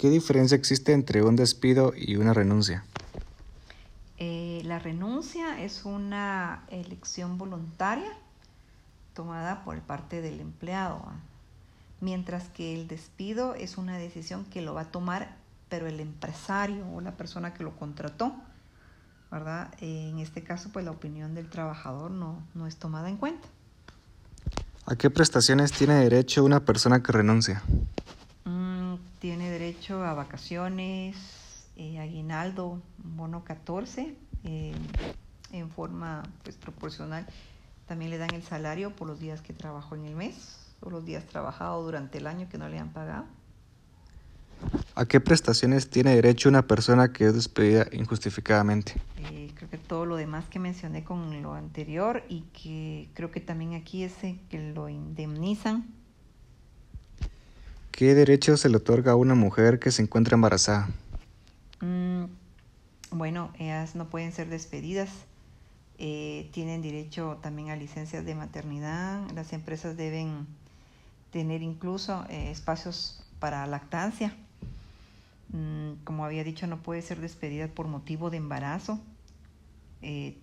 ¿Qué diferencia existe entre un despido y una renuncia? Eh, la renuncia es una elección voluntaria tomada por parte del empleado, mientras que el despido es una decisión que lo va a tomar pero el empresario o la persona que lo contrató, ¿verdad? En este caso, pues la opinión del trabajador no, no es tomada en cuenta. ¿A qué prestaciones tiene derecho una persona que renuncia? Derecho a vacaciones, eh, aguinaldo, bono 14, eh, en forma pues, proporcional. También le dan el salario por los días que trabajó en el mes o los días trabajados durante el año que no le han pagado. ¿A qué prestaciones tiene derecho una persona que es despedida injustificadamente? Eh, creo que todo lo demás que mencioné con lo anterior y que creo que también aquí es que lo indemnizan. ¿Qué derecho se le otorga a una mujer que se encuentra embarazada? Mm, bueno, ellas no pueden ser despedidas. Eh, tienen derecho también a licencias de maternidad. Las empresas deben tener incluso eh, espacios para lactancia. Mm, como había dicho, no puede ser despedida por motivo de embarazo. Eh,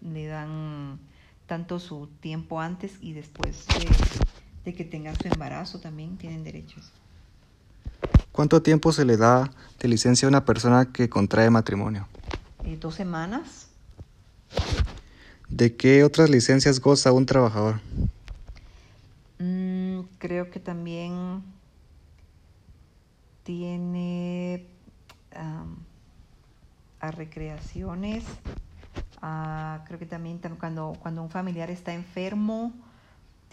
le dan tanto su tiempo antes y después de, que tenga su embarazo también tienen derechos. ¿Cuánto tiempo se le da de licencia a una persona que contrae matrimonio? Eh, dos semanas. ¿De qué otras licencias goza un trabajador? Mm, creo que también tiene a recreaciones. creo que también cuando, cuando un familiar está enfermo,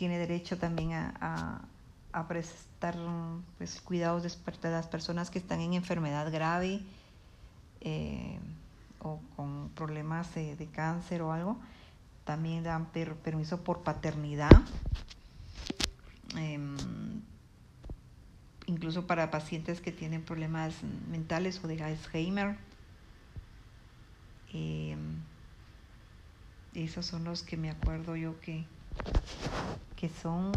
tiene derecho también a, a, prestar pues, cuidados de las personas que están en enfermedad grave eh, o con problemas de, cáncer o algo. También dan permiso por paternidad. Em, incluso para pacientes que tienen problemas mentales o de Alzheimer. Eh, esos son los que me acuerdo yo que, que son